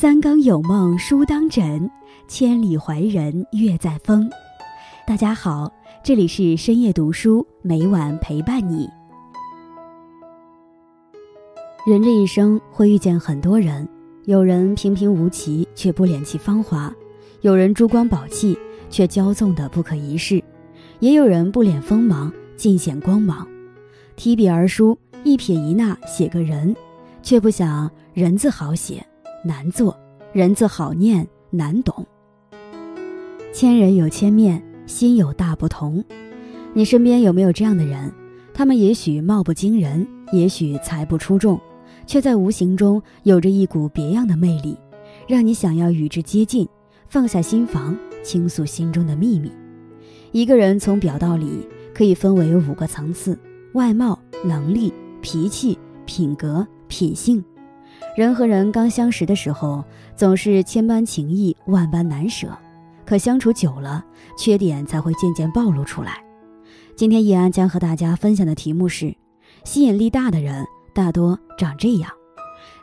三更有梦书当枕，千里怀人月在风。大家好，这里是深夜读书，每晚陪伴你。人这一生会遇见很多人，有人平平无奇却不敛其芳华，有人珠光宝气却骄纵的不可一世，也有人不敛锋芒尽显光芒。提笔而书，一撇一捺写个人，却不想人字好写难做，人字好念难懂。千人有千面，心有大不同。你身边有没有这样的人？他们也许貌不惊人，也许才不出众，却在无形中有着一股别样的魅力，让你想要与之接近，放下心防，倾诉心中的秘密。一个人从表到里可以分为五个层次。外貌、能力、脾气、品格、品性，人和人刚相识的时候，总是千般情意，万般难舍。可相处久了，缺点才会渐渐暴露出来。今天易安将和大家分享的题目是：吸引力大的人大多长这样。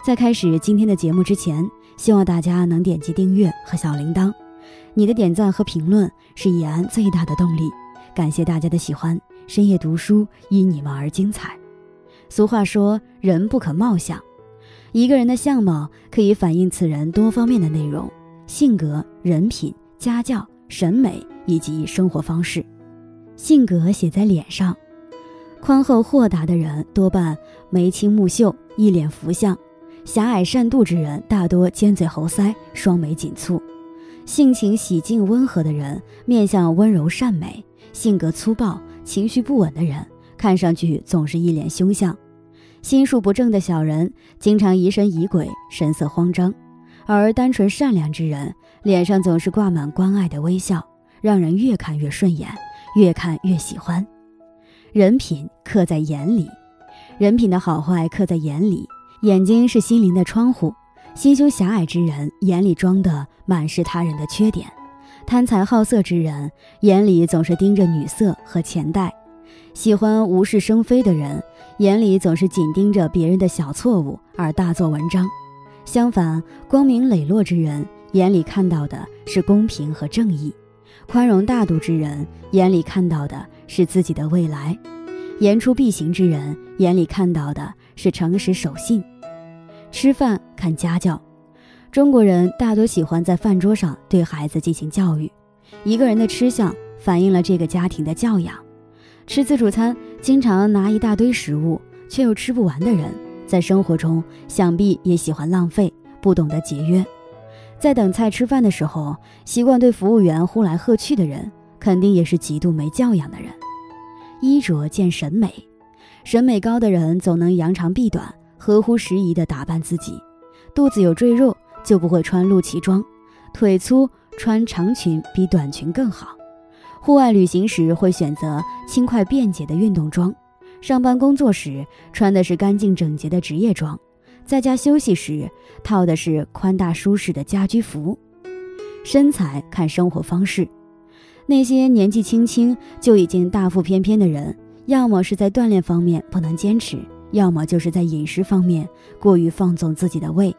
在开始今天的节目之前，希望大家能点击订阅和小铃铛。你的点赞和评论是易安最大的动力。感谢大家的喜欢。深夜读书，因你们而精彩。俗话说：“人不可貌相。”一个人的相貌可以反映此人多方面的内容：性格、人品、家教、审美以及生活方式。性格写在脸上，宽厚豁达的人多半眉清目秀，一脸福相；狭隘善妒之人大多尖嘴猴腮，双眉紧蹙；性情喜静温和的人面相温柔善美，性格粗暴。情绪不稳的人，看上去总是一脸凶相；心术不正的小人，经常疑神疑鬼，神色慌张；而单纯善良之人，脸上总是挂满关爱的微笑，让人越看越顺眼，越看越喜欢。人品刻在眼里，人品的好坏刻在眼里。眼睛是心灵的窗户，心胸狭隘之人眼里装的满是他人的缺点。贪财好色之人眼里总是盯着女色和钱袋，喜欢无事生非的人眼里总是紧盯着别人的小错误而大做文章。相反，光明磊落之人眼里看到的是公平和正义，宽容大度之人眼里看到的是自己的未来，言出必行之人眼里看到的是诚实守信。吃饭看家教。中国人大多喜欢在饭桌上对孩子进行教育。一个人的吃相反映了这个家庭的教养。吃自助餐经常拿一大堆食物却又吃不完的人，在生活中想必也喜欢浪费，不懂得节约。在等菜吃饭的时候，习惯对服务员呼来喝去的人，肯定也是极度没教养的人。衣着见审美，审美高的人总能扬长避短，合乎时宜地打扮自己。肚子有赘肉。就不会穿露脐装，腿粗穿长裙比短裙更好。户外旅行时会选择轻快便捷的运动装，上班工作时穿的是干净整洁的职业装，在家休息时套的是宽大舒适的家居服。身材看生活方式，那些年纪轻轻就已经大腹翩翩的人，要么是在锻炼方面不能坚持，要么就是在饮食方面过于放纵自己的胃。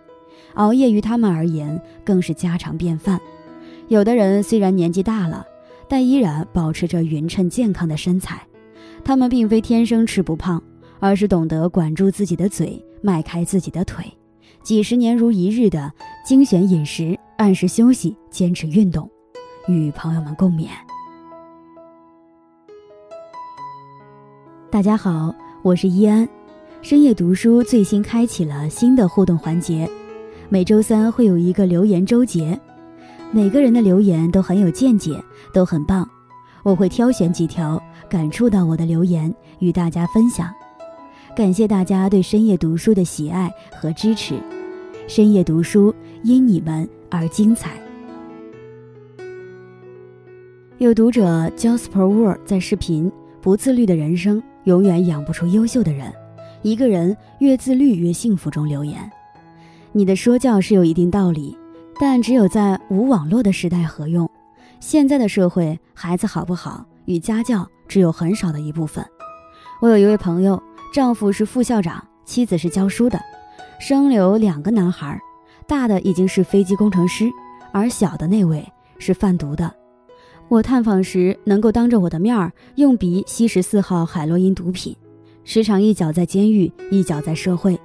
熬夜于他们而言更是家常便饭。有的人虽然年纪大了，但依然保持着匀称健康的身材。他们并非天生吃不胖，而是懂得管住自己的嘴，迈开自己的腿，几十年如一日的精选饮食、按时休息、坚持运动，与朋友们共勉。大家好，我是依安。深夜读书最新开启了新的互动环节。每周三会有一个留言周结，每个人的留言都很有见解，都很棒。我会挑选几条感触到我的留言与大家分享。感谢大家对深夜读书的喜爱和支持，深夜读书因你们而精彩。有读者 Jasper Word 在视频：不自律的人生永远养不出优秀的人。一个人越自律越幸福中留言。你的说教是有一定道理，但只有在无网络的时代合用。现在的社会，孩子好不好与家教只有很少的一部分。我有一位朋友，丈夫是副校长，妻子是教书的，生有两个男孩。大的已经是飞机工程师，而小的那位是贩毒的。我探访时能够当着我的面儿用鼻吸食四号海洛因毒品，时常一脚在监狱，一脚在社会。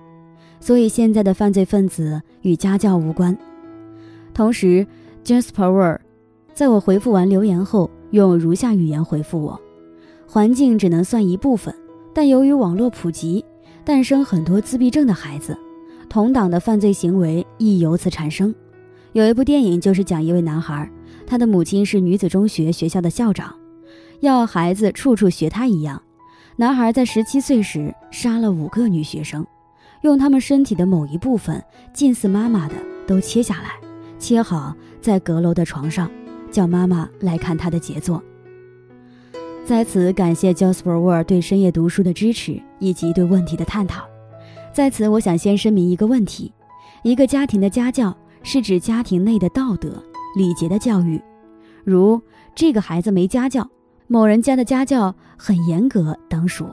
所以现在的犯罪分子与家教无关。同时，Jasper Word 在我回复完留言后，用如下语言回复我：环境只能算一部分，但由于网络普及，诞生很多自闭症的孩子，同党的犯罪行为亦由此产生。有一部电影就是讲一位男孩，他的母亲是女子中学学校的校长，要孩子处处学他一样。男孩在十七岁时杀了五个女学生。用他们身体的某一部分近似妈妈的都切下来，切好在阁楼的床上，叫妈妈来看他的杰作。在此感谢 Jasper Ward 对深夜读书的支持以及对问题的探讨。在此，我想先声明一个问题：一个家庭的家教是指家庭内的道德礼节的教育，如这个孩子没家教，某人家的家教很严格等属。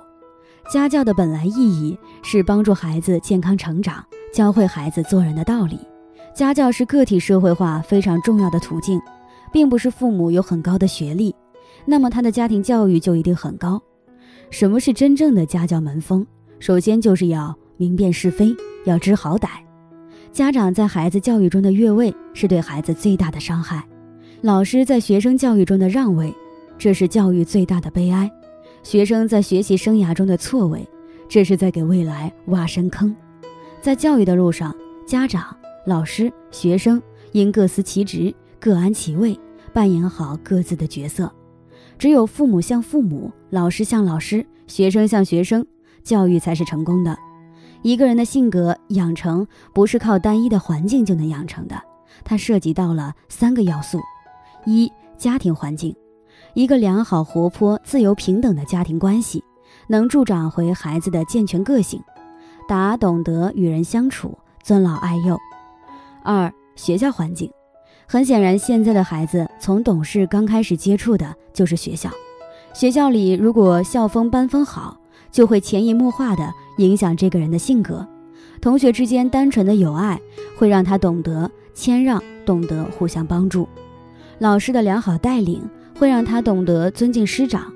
家教的本来意义是帮助孩子健康成长，教会孩子做人的道理。家教是个体社会化非常重要的途径，并不是父母有很高的学历，那么他的家庭教育就一定很高。什么是真正的家教门风？首先就是要明辨是非，要知好歹。家长在孩子教育中的越位，是对孩子最大的伤害；老师在学生教育中的让位，这是教育最大的悲哀。学生在学习生涯中的错位，这是在给未来挖深坑。在教育的路上，家长、老师、学生应各司其职，各安其位，扮演好各自的角色。只有父母像父母，老师像老师，学生像学生，教育才是成功的。一个人的性格养成不是靠单一的环境就能养成的，它涉及到了三个要素：一、家庭环境。一个良好、活泼、自由、平等的家庭关系，能助长回孩子的健全个性，达懂得与人相处、尊老爱幼。二、学校环境，很显然，现在的孩子从懂事刚开始接触的就是学校。学校里如果校风班风好，就会潜移默化的影响这个人的性格。同学之间单纯的友爱，会让他懂得谦让，懂得互相帮助。老师的良好带领。会让他懂得尊敬师长，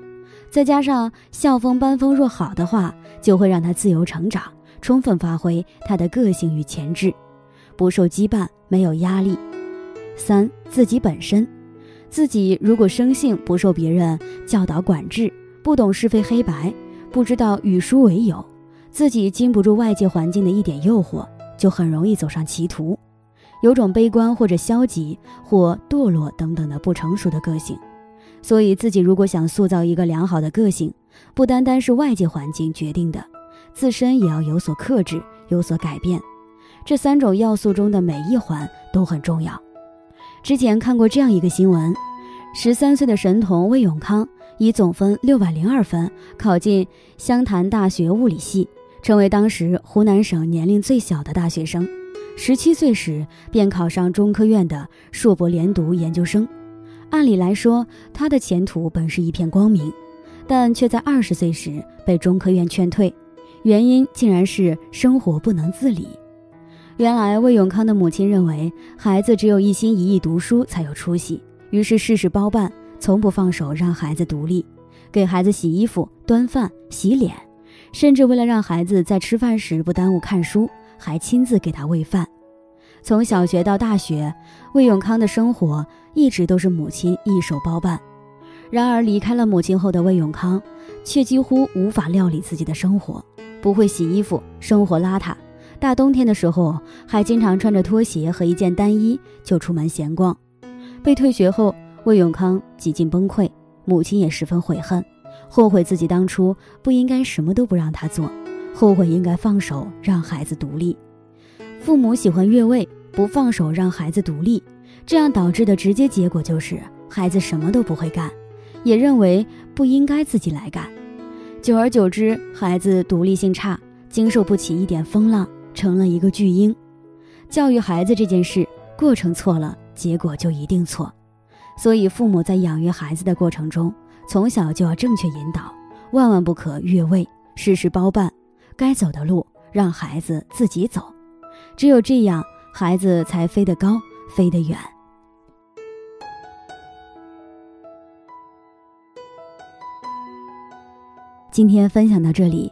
再加上校风班风若好的话，就会让他自由成长，充分发挥他的个性与潜质，不受羁绊，没有压力。三自己本身，自己如果生性不受别人教导管制，不懂是非黑白，不知道与书为友，自己经不住外界环境的一点诱惑，就很容易走上歧途，有种悲观或者消极或堕落等等的不成熟的个性。所以，自己如果想塑造一个良好的个性，不单单是外界环境决定的，自身也要有所克制，有所改变。这三种要素中的每一环都很重要。之前看过这样一个新闻：十三岁的神童魏永康以总分六百零二分考进湘潭大学物理系，成为当时湖南省年龄最小的大学生。十七岁时便考上中科院的硕博连读研究生。按理来说，他的前途本是一片光明，但却在二十岁时被中科院劝退，原因竟然是生活不能自理。原来魏永康的母亲认为孩子只有一心一意读书才有出息，于是事事包办，从不放手让孩子独立，给孩子洗衣服、端饭、洗脸，甚至为了让孩子在吃饭时不耽误看书，还亲自给他喂饭。从小学到大学，魏永康的生活一直都是母亲一手包办。然而，离开了母亲后的魏永康，却几乎无法料理自己的生活，不会洗衣服，生活邋遢。大冬天的时候，还经常穿着拖鞋和一件单衣就出门闲逛。被退学后，魏永康几近崩溃，母亲也十分悔恨，后悔自己当初不应该什么都不让他做，后悔应该放手让孩子独立。父母喜欢越位，不放手让孩子独立，这样导致的直接结果就是孩子什么都不会干，也认为不应该自己来干。久而久之，孩子独立性差，经受不起一点风浪，成了一个巨婴。教育孩子这件事，过程错了，结果就一定错。所以，父母在养育孩子的过程中，从小就要正确引导，万万不可越位，事事包办，该走的路让孩子自己走。只有这样，孩子才飞得高，飞得远。今天分享到这里，